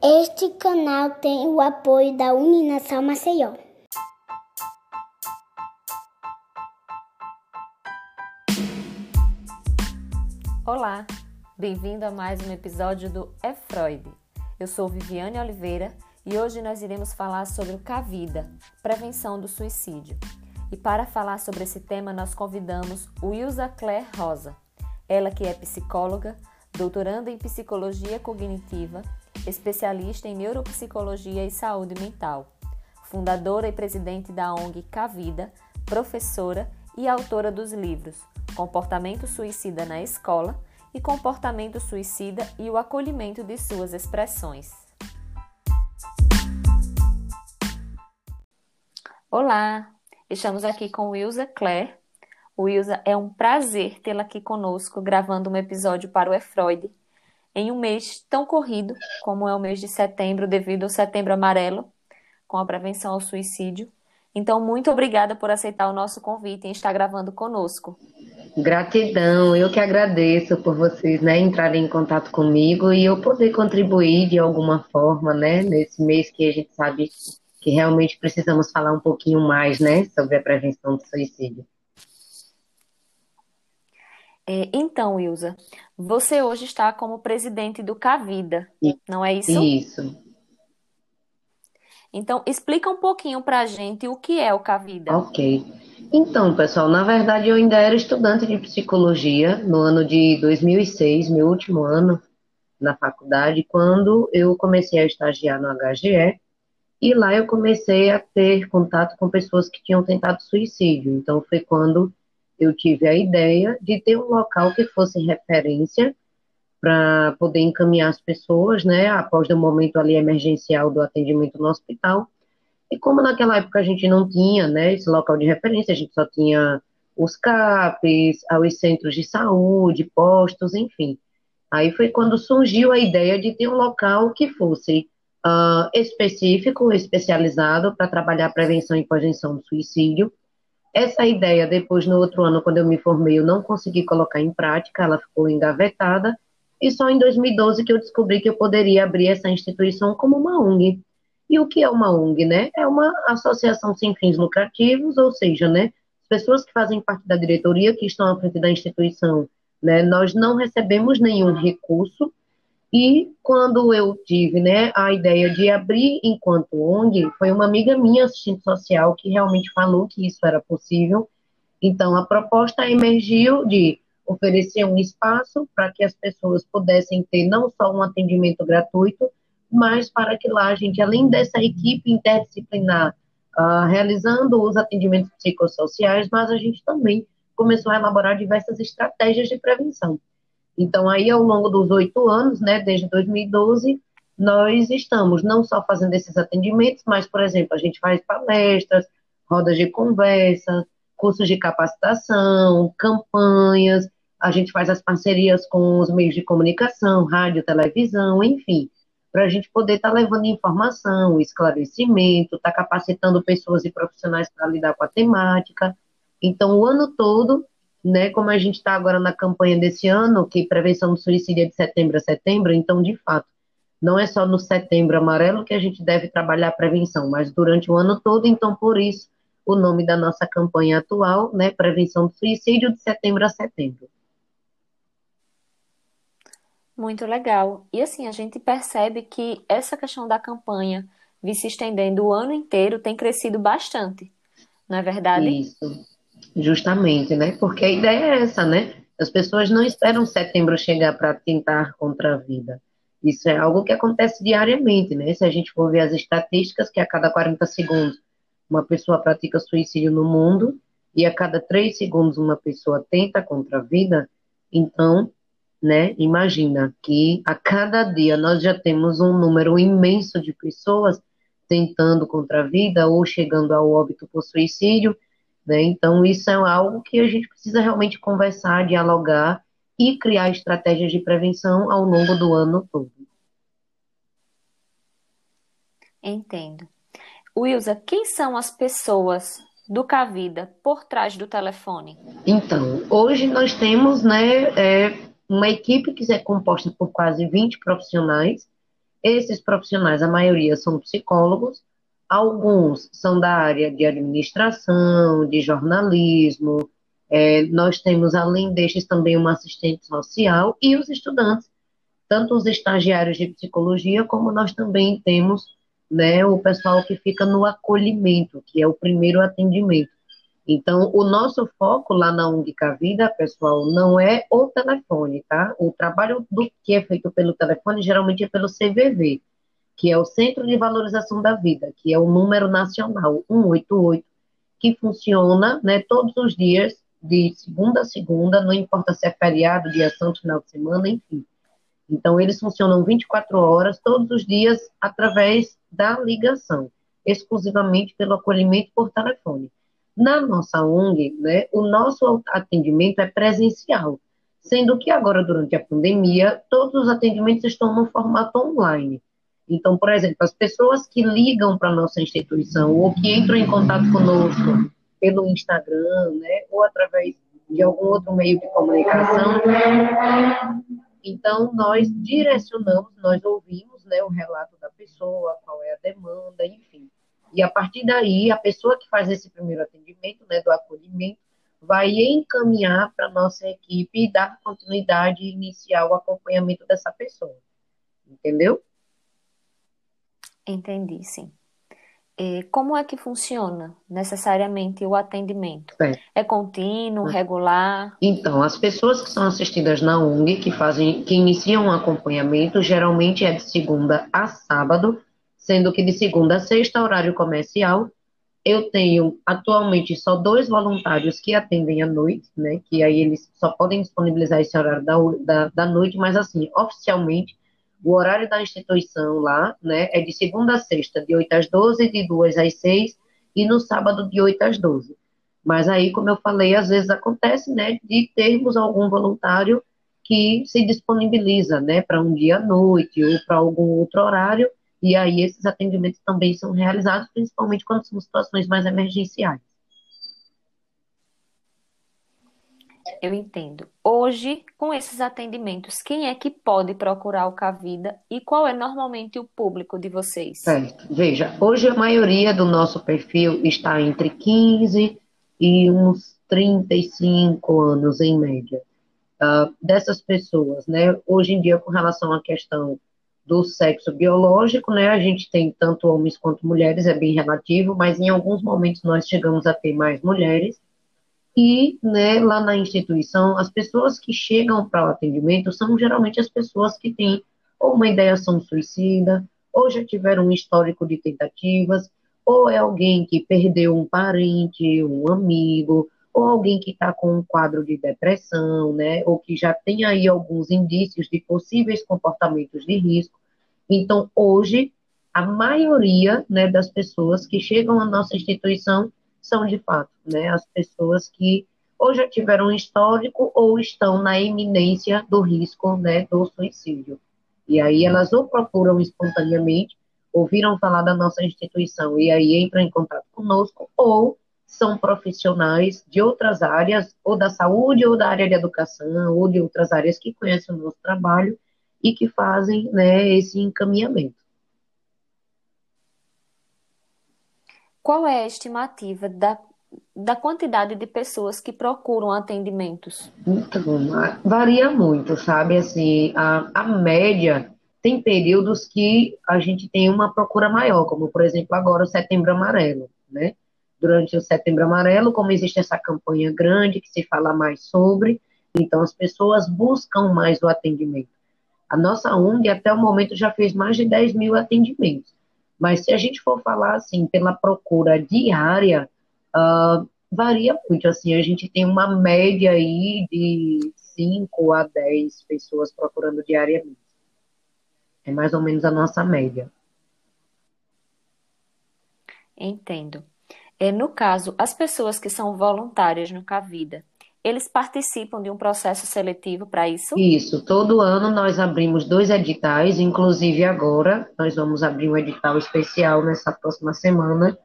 Este canal tem o apoio da Uninação Maceió. Olá, bem-vindo a mais um episódio do É Freud. Eu sou Viviane Oliveira e hoje nós iremos falar sobre o Cavida, prevenção do suicídio. E para falar sobre esse tema, nós convidamos Wilza Claire Rosa, ela que é psicóloga, doutoranda em psicologia cognitiva, especialista em neuropsicologia e saúde mental, fundadora e presidente da ONG Cavida, professora e autora dos livros Comportamento Suicida na Escola e Comportamento Suicida e o Acolhimento de Suas Expressões. Olá, estamos aqui com Wilza Claire, Wilza, é um prazer tê-la aqui conosco, gravando um episódio para o E Freud, em um mês tão corrido como é o mês de setembro, devido ao Setembro Amarelo, com a prevenção ao suicídio. Então, muito obrigada por aceitar o nosso convite e estar gravando conosco. Gratidão, eu que agradeço por vocês né, entrarem em contato comigo e eu poder contribuir de alguma forma, né, nesse mês que a gente sabe que realmente precisamos falar um pouquinho mais, né, sobre a prevenção do suicídio. É, então, Ilza, você hoje está como presidente do Cavida, não é isso? Isso. Então, explica um pouquinho para a gente o que é o Cavida. Ok. Então, pessoal, na verdade eu ainda era estudante de psicologia no ano de 2006, meu último ano na faculdade, quando eu comecei a estagiar no HGE, e lá eu comecei a ter contato com pessoas que tinham tentado suicídio. Então, foi quando eu tive a ideia de ter um local que fosse referência para poder encaminhar as pessoas, né, após o momento ali emergencial do atendimento no hospital. E como naquela época a gente não tinha, né, esse local de referência, a gente só tinha os CAPs, os centros de saúde, postos, enfim. Aí foi quando surgiu a ideia de ter um local que fosse uh, específico, especializado para trabalhar a prevenção e prevenção do suicídio, essa ideia, depois, no outro ano, quando eu me formei, eu não consegui colocar em prática, ela ficou engavetada, e só em 2012 que eu descobri que eu poderia abrir essa instituição como uma ONG. E o que é uma ONG, né? É uma associação sem fins lucrativos, ou seja, né, as pessoas que fazem parte da diretoria, que estão à frente da instituição, né, nós não recebemos nenhum recurso, e quando eu tive né, a ideia de abrir enquanto ONG, foi uma amiga minha, assistente social, que realmente falou que isso era possível. Então, a proposta emergiu de oferecer um espaço para que as pessoas pudessem ter não só um atendimento gratuito, mas para que lá a gente, além dessa equipe interdisciplinar, uh, realizando os atendimentos psicossociais, mas a gente também começou a elaborar diversas estratégias de prevenção. Então, aí, ao longo dos oito anos, né, desde 2012, nós estamos não só fazendo esses atendimentos, mas, por exemplo, a gente faz palestras, rodas de conversa, cursos de capacitação, campanhas, a gente faz as parcerias com os meios de comunicação, rádio, televisão, enfim, para a gente poder estar tá levando informação, esclarecimento, estar tá capacitando pessoas e profissionais para lidar com a temática. Então, o ano todo, né? Como a gente está agora na campanha desse ano, que prevenção do suicídio é de setembro a setembro, então, de fato, não é só no setembro amarelo que a gente deve trabalhar a prevenção, mas durante o ano todo, então, por isso, o nome da nossa campanha atual, né? Prevenção do suicídio de setembro a setembro. Muito legal. E assim, a gente percebe que essa questão da campanha vir se estendendo o ano inteiro tem crescido bastante, não é verdade? Isso. Justamente, né? Porque a ideia é essa, né? As pessoas não esperam setembro chegar para tentar contra a vida. Isso é algo que acontece diariamente, né? Se a gente for ver as estatísticas, que a cada 40 segundos uma pessoa pratica suicídio no mundo e a cada 3 segundos uma pessoa tenta contra a vida, então, né, imagina que a cada dia nós já temos um número imenso de pessoas tentando contra a vida ou chegando ao óbito por suicídio, né? Então, isso é algo que a gente precisa realmente conversar, dialogar e criar estratégias de prevenção ao longo do ano todo. Entendo. Wilza, quem são as pessoas do Cavida por trás do telefone? Então, hoje nós temos né, é, uma equipe que é composta por quase 20 profissionais Esses profissionais, a maioria são psicólogos, alguns são da área de administração, de jornalismo. É, nós temos, além destes, também uma assistente social e os estudantes, tanto os estagiários de psicologia, como nós também temos né, o pessoal que fica no acolhimento, que é o primeiro atendimento. Então, o nosso foco lá na Única Vida, pessoal, não é o telefone, tá? O trabalho do que é feito pelo telefone geralmente é pelo CVV, que é o Centro de Valorização da Vida, que é o número nacional 188, que funciona, né, todos os dias de segunda a segunda, não importa se é feriado, dia santo, final de semana, enfim. Então, eles funcionam 24 horas, todos os dias, através da ligação, exclusivamente pelo acolhimento por telefone. Na nossa ONG, né, o nosso atendimento é presencial, sendo que agora, durante a pandemia, todos os atendimentos estão no formato online. Então, por exemplo, as pessoas que ligam para a nossa instituição ou que entram em contato conosco pelo Instagram, né, ou através de algum outro meio de comunicação, então nós direcionamos, nós ouvimos né, o relato da pessoa, qual é a demanda, enfim. E a partir daí, a pessoa que faz esse primeiro atendimento, né, do acolhimento, vai encaminhar para a nossa equipe e dar continuidade e iniciar o acompanhamento dessa pessoa. Entendeu? Entendi, sim. E como é que funciona necessariamente o atendimento? É, é contínuo, regular? Então, as pessoas que são assistidas na UNG, que fazem, que iniciam um acompanhamento, geralmente é de segunda a sábado, sendo que de segunda a sexta, horário comercial. Eu tenho atualmente só dois voluntários que atendem à noite, né? Que aí eles só podem disponibilizar esse horário da, da, da noite, mas assim, oficialmente, o horário da instituição lá, né, é de segunda a sexta, de 8 às 12, de 2 às 6, e no sábado, de 8 às 12. Mas aí, como eu falei, às vezes acontece, né, de termos algum voluntário que se disponibiliza, né, para um dia à noite ou para algum outro horário, e aí esses atendimentos também são realizados, principalmente quando são situações mais emergenciais. Eu entendo. Hoje, com esses atendimentos, quem é que pode procurar o Cavida e qual é normalmente o público de vocês? Certo. Veja, hoje a maioria do nosso perfil está entre 15 e uns 35 anos em média. Uh, dessas pessoas, né? Hoje em dia, com relação à questão do sexo biológico, né? A gente tem tanto homens quanto mulheres, é bem relativo, mas em alguns momentos nós chegamos a ter mais mulheres. E, né, lá na instituição, as pessoas que chegam para o atendimento são geralmente as pessoas que têm ou uma ideação suicida, ou já tiveram um histórico de tentativas, ou é alguém que perdeu um parente, um amigo, ou alguém que está com um quadro de depressão, né, ou que já tem aí alguns indícios de possíveis comportamentos de risco. Então, hoje, a maioria né, das pessoas que chegam à nossa instituição são, de fato, né, as pessoas que ou já tiveram um histórico ou estão na iminência do risco né, do suicídio. E aí elas ou procuram espontaneamente, ouviram falar da nossa instituição e aí entram em contato conosco, ou são profissionais de outras áreas, ou da saúde, ou da área de educação, ou de outras áreas que conhecem o nosso trabalho e que fazem né, esse encaminhamento. Qual é a estimativa da, da quantidade de pessoas que procuram atendimentos? Então, varia muito, sabe? Assim, a, a média tem períodos que a gente tem uma procura maior, como por exemplo agora o Setembro Amarelo, né? durante o Setembro Amarelo, como existe essa campanha grande que se fala mais sobre, então as pessoas buscam mais o atendimento. A nossa ONG, até o momento, já fez mais de 10 mil atendimentos. Mas se a gente for falar, assim, pela procura diária, uh, varia muito, assim, a gente tem uma média aí de 5 a 10 pessoas procurando diariamente. É mais ou menos a nossa média. Entendo. É, no caso, as pessoas que são voluntárias no Cavida, eles participam de um processo seletivo para isso? Isso, todo ano nós abrimos dois editais, inclusive agora nós vamos abrir um edital especial nessa próxima semana,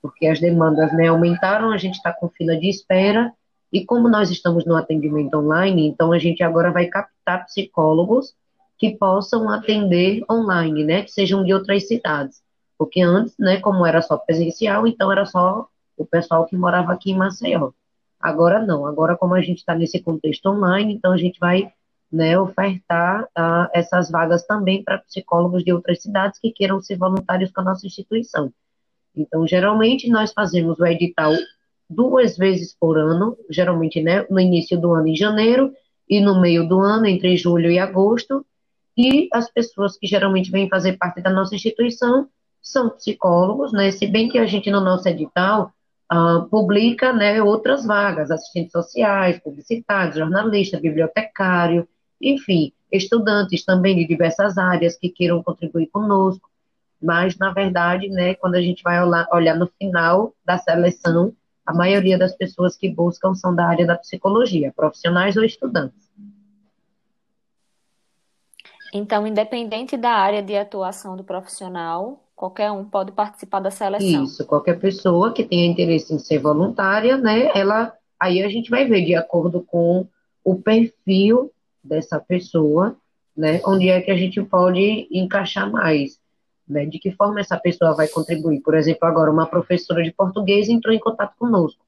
porque as demandas né, aumentaram, a gente está com fila de espera, e como nós estamos no atendimento online, então a gente agora vai captar psicólogos que possam atender online, né, que sejam de outras cidades. Porque antes, né, como era só presencial, então era só o pessoal que morava aqui em Maceió. Agora não, agora como a gente está nesse contexto online, então a gente vai né, ofertar uh, essas vagas também para psicólogos de outras cidades que queiram ser voluntários com a nossa instituição. Então, geralmente, nós fazemos o edital duas vezes por ano, geralmente né, no início do ano, em janeiro, e no meio do ano, entre julho e agosto, e as pessoas que geralmente vêm fazer parte da nossa instituição são psicólogos, né, se bem que a gente, no nosso edital, uh, publica né, outras vagas, assistentes sociais, publicitários, jornalista, bibliotecário, enfim, estudantes também de diversas áreas que queiram contribuir conosco, mas, na verdade, né, quando a gente vai olhar, no final da seleção, a maioria das pessoas que buscam são da área da psicologia, profissionais ou estudantes. Então, independente da área de atuação do profissional, qualquer um pode participar da seleção. Isso, qualquer pessoa que tenha interesse em ser voluntária, né, ela, aí a gente vai ver de acordo com o perfil dessa pessoa, né? Onde é que a gente pode encaixar mais, né? De que forma essa pessoa vai contribuir? Por exemplo, agora uma professora de português entrou em contato conosco.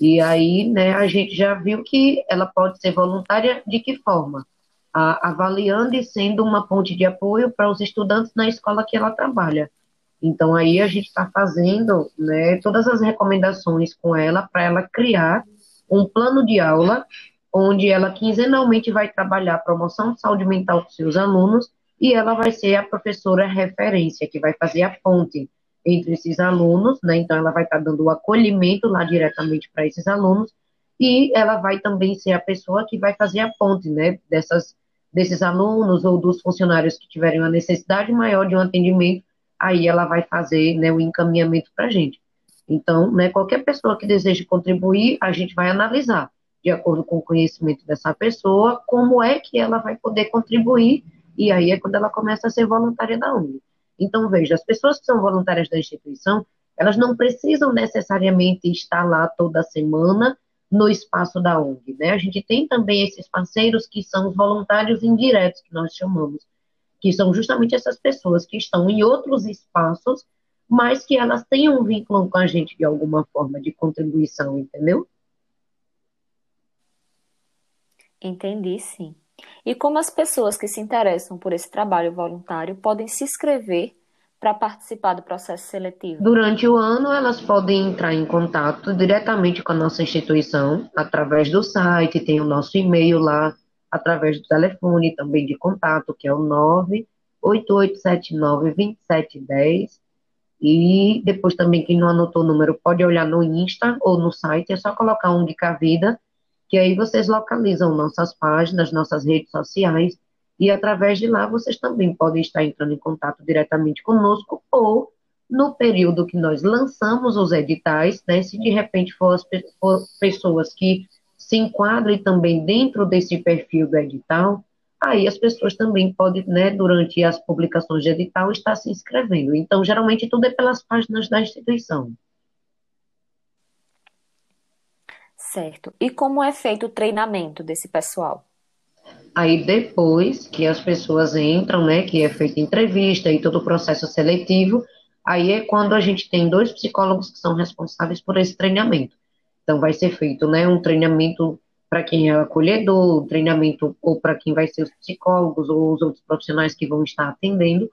E aí, né, a gente já viu que ela pode ser voluntária de que forma? A, avaliando e sendo uma ponte de apoio para os estudantes na escola que ela trabalha. Então, aí a gente está fazendo né, todas as recomendações com ela para ela criar um plano de aula onde ela quinzenalmente vai trabalhar a promoção de saúde mental com seus alunos e ela vai ser a professora referência, que vai fazer a ponte entre esses alunos, né? Então, ela vai estar tá dando o acolhimento lá diretamente para esses alunos e ela vai também ser a pessoa que vai fazer a ponte, né? Dessas, desses alunos ou dos funcionários que tiverem uma necessidade maior de um atendimento, aí ela vai fazer né, o encaminhamento para a gente. Então, né, qualquer pessoa que deseje contribuir, a gente vai analisar de acordo com o conhecimento dessa pessoa, como é que ela vai poder contribuir, e aí é quando ela começa a ser voluntária da ONG. Então, veja, as pessoas que são voluntárias da instituição, elas não precisam necessariamente estar lá toda semana no espaço da ONG, né? A gente tem também esses parceiros que são os voluntários indiretos, que nós chamamos, que são justamente essas pessoas que estão em outros espaços, mas que elas têm um vínculo com a gente de alguma forma de contribuição, entendeu? Entendi, sim. E como as pessoas que se interessam por esse trabalho voluntário podem se inscrever para participar do processo seletivo? Durante o ano, elas podem entrar em contato diretamente com a nossa instituição, através do site, tem o nosso e-mail lá, através do telefone também de contato, que é o 988792710. E depois também, quem não anotou o número, pode olhar no Insta ou no site, é só colocar um de vida que aí vocês localizam nossas páginas, nossas redes sociais, e através de lá vocês também podem estar entrando em contato diretamente conosco, ou no período que nós lançamos os editais, né, se de repente for as for pessoas que se enquadrem também dentro desse perfil do edital, aí as pessoas também podem, né, durante as publicações de edital, estar se inscrevendo. Então, geralmente, tudo é pelas páginas da instituição. Certo. E como é feito o treinamento desse pessoal? Aí depois que as pessoas entram, né, que é feita entrevista e todo o processo seletivo, aí é quando a gente tem dois psicólogos que são responsáveis por esse treinamento. Então vai ser feito, né, um treinamento para quem é acolhedor, um treinamento ou para quem vai ser os psicólogos ou os outros profissionais que vão estar atendendo.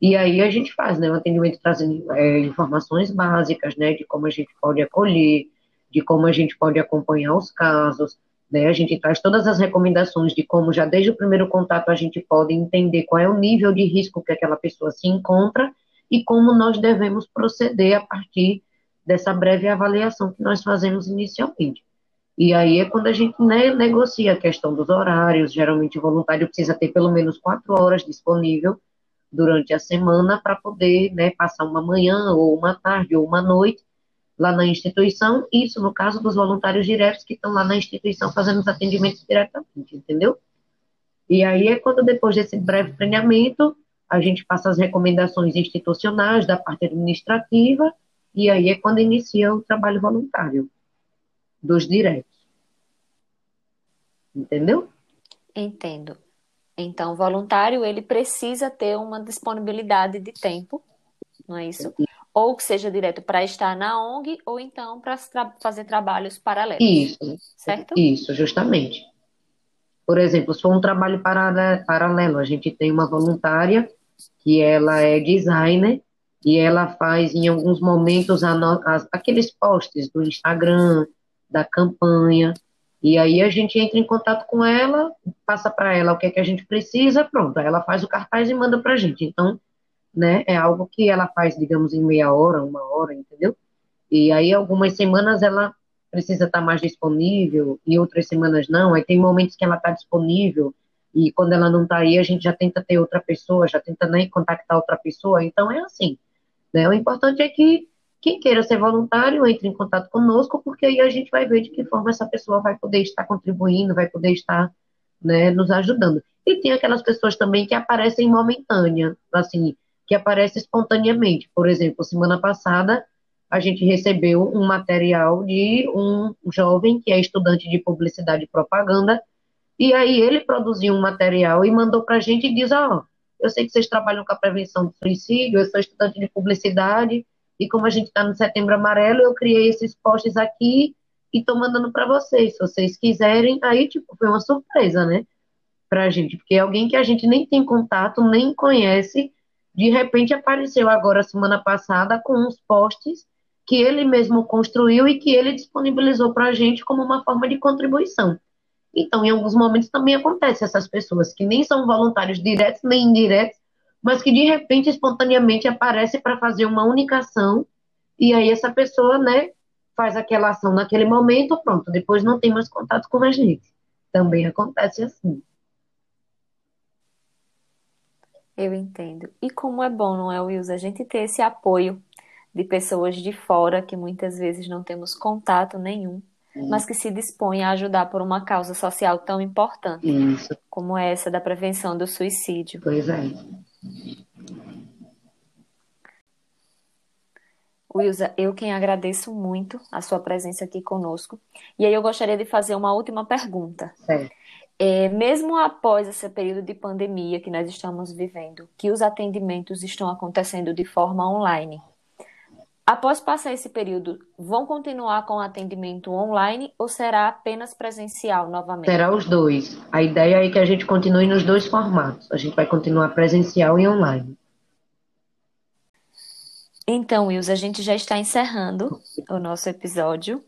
E aí a gente faz, né, um atendimento trazendo é, informações básicas, né, de como a gente pode acolher, de como a gente pode acompanhar os casos, né? A gente traz todas as recomendações de como já desde o primeiro contato a gente pode entender qual é o nível de risco que aquela pessoa se encontra e como nós devemos proceder a partir dessa breve avaliação que nós fazemos inicialmente. E aí é quando a gente né, negocia a questão dos horários, geralmente o voluntário precisa ter pelo menos quatro horas disponível durante a semana para poder né, passar uma manhã ou uma tarde ou uma noite lá na instituição, isso no caso dos voluntários diretos que estão lá na instituição fazendo os atendimentos diretamente, entendeu? E aí é quando, depois desse breve treinamento, a gente passa as recomendações institucionais da parte administrativa, e aí é quando inicia o trabalho voluntário dos diretos. Entendeu? Entendo. Então, o voluntário, ele precisa ter uma disponibilidade de tempo, não é isso? Ou que seja direto para estar na ONG, ou então para tra fazer trabalhos paralelos. Isso, certo? Isso, justamente. Por exemplo, se for um trabalho paralelo, a gente tem uma voluntária que ela é designer e ela faz em alguns momentos aqueles posts do Instagram, da campanha, e aí a gente entra em contato com ela, passa para ela o que é que a gente precisa, pronto, ela faz o cartaz e manda para a gente. Então, né, é algo que ela faz, digamos, em meia hora, uma hora, entendeu? E aí algumas semanas ela precisa estar mais disponível, e outras semanas não, aí tem momentos que ela está disponível, e quando ela não está aí, a gente já tenta ter outra pessoa, já tenta né, contactar outra pessoa, então é assim. Né? O importante é que quem queira ser voluntário, entre em contato conosco, porque aí a gente vai ver de que forma essa pessoa vai poder estar contribuindo, vai poder estar né, nos ajudando. E tem aquelas pessoas também que aparecem momentânea, assim, que aparecem espontaneamente. Por exemplo, semana passada a gente recebeu um material de um jovem que é estudante de publicidade e propaganda, e aí ele produziu um material e mandou para a gente e diz, ó, oh, eu sei que vocês trabalham com a prevenção do suicídio, eu sou estudante de publicidade, e como a gente está no Setembro Amarelo, eu criei esses posts aqui e estou mandando para vocês. Se vocês quiserem, aí, tipo, foi uma surpresa, né? Pra gente, porque é alguém que a gente nem tem contato, nem conhece, de repente apareceu agora, semana passada, com uns posts que ele mesmo construiu e que ele disponibilizou para a gente como uma forma de contribuição. Então, em alguns momentos também acontece essas pessoas que nem são voluntários diretos nem indiretos, mas que de repente, espontaneamente, aparece para fazer uma única ação, e aí essa pessoa, né, faz aquela ação naquele momento, pronto, depois não tem mais contato com a gente. Também acontece assim. Eu entendo. E como é bom, não é, Wilson, a gente ter esse apoio de pessoas de fora que muitas vezes não temos contato nenhum, mas que se dispõem a ajudar por uma causa social tão importante Isso. como essa da prevenção do suicídio. Pois é. Wilza, eu quem agradeço muito a sua presença aqui conosco. E aí eu gostaria de fazer uma última pergunta. É, mesmo após esse período de pandemia que nós estamos vivendo, que os atendimentos estão acontecendo de forma online, após passar esse período, vão continuar com o atendimento online ou será apenas presencial novamente? Será os dois. A ideia é que a gente continue nos dois formatos. A gente vai continuar presencial e online. Então, Wilson, a gente já está encerrando o nosso episódio.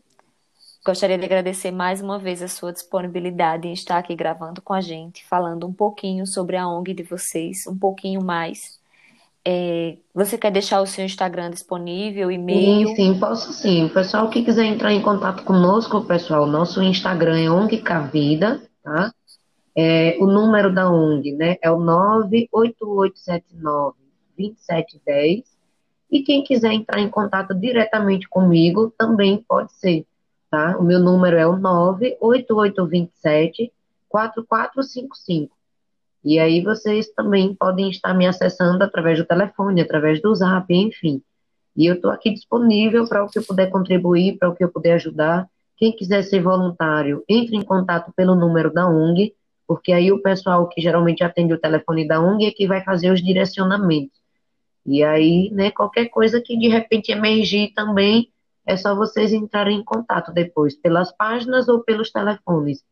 Gostaria de agradecer mais uma vez a sua disponibilidade em estar aqui gravando com a gente, falando um pouquinho sobre a ONG de vocês, um pouquinho mais. É, você quer deixar o seu Instagram disponível, e-mail? Sim, sim, posso sim. Pessoal que quiser entrar em contato conosco, pessoal, nosso Instagram é ONG Cavida, tá? É, o número da ONG, né, é o 98879 2710 e quem quiser entrar em contato diretamente comigo também pode ser, tá? O meu número é o 98827 4455. E aí vocês também podem estar me acessando através do telefone, através do Zap, enfim. E eu estou aqui disponível para o que eu puder contribuir, para o que eu puder ajudar. Quem quiser ser voluntário, entre em contato pelo número da ONG, porque aí o pessoal que geralmente atende o telefone da ONG é que vai fazer os direcionamentos. E aí, né, qualquer coisa que de repente emergir também, é só vocês entrarem em contato depois, pelas páginas ou pelos telefones.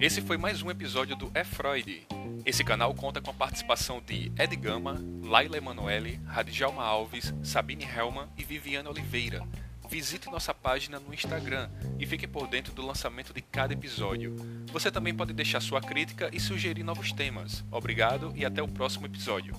Esse foi mais um episódio do É Freud. Esse canal conta com a participação de Ed Gama, Laila Emanuele, Radjalma Alves, Sabine Helman e Viviane Oliveira visite nossa página no Instagram e fique por dentro do lançamento de cada episódio. Você também pode deixar sua crítica e sugerir novos temas. Obrigado e até o próximo episódio.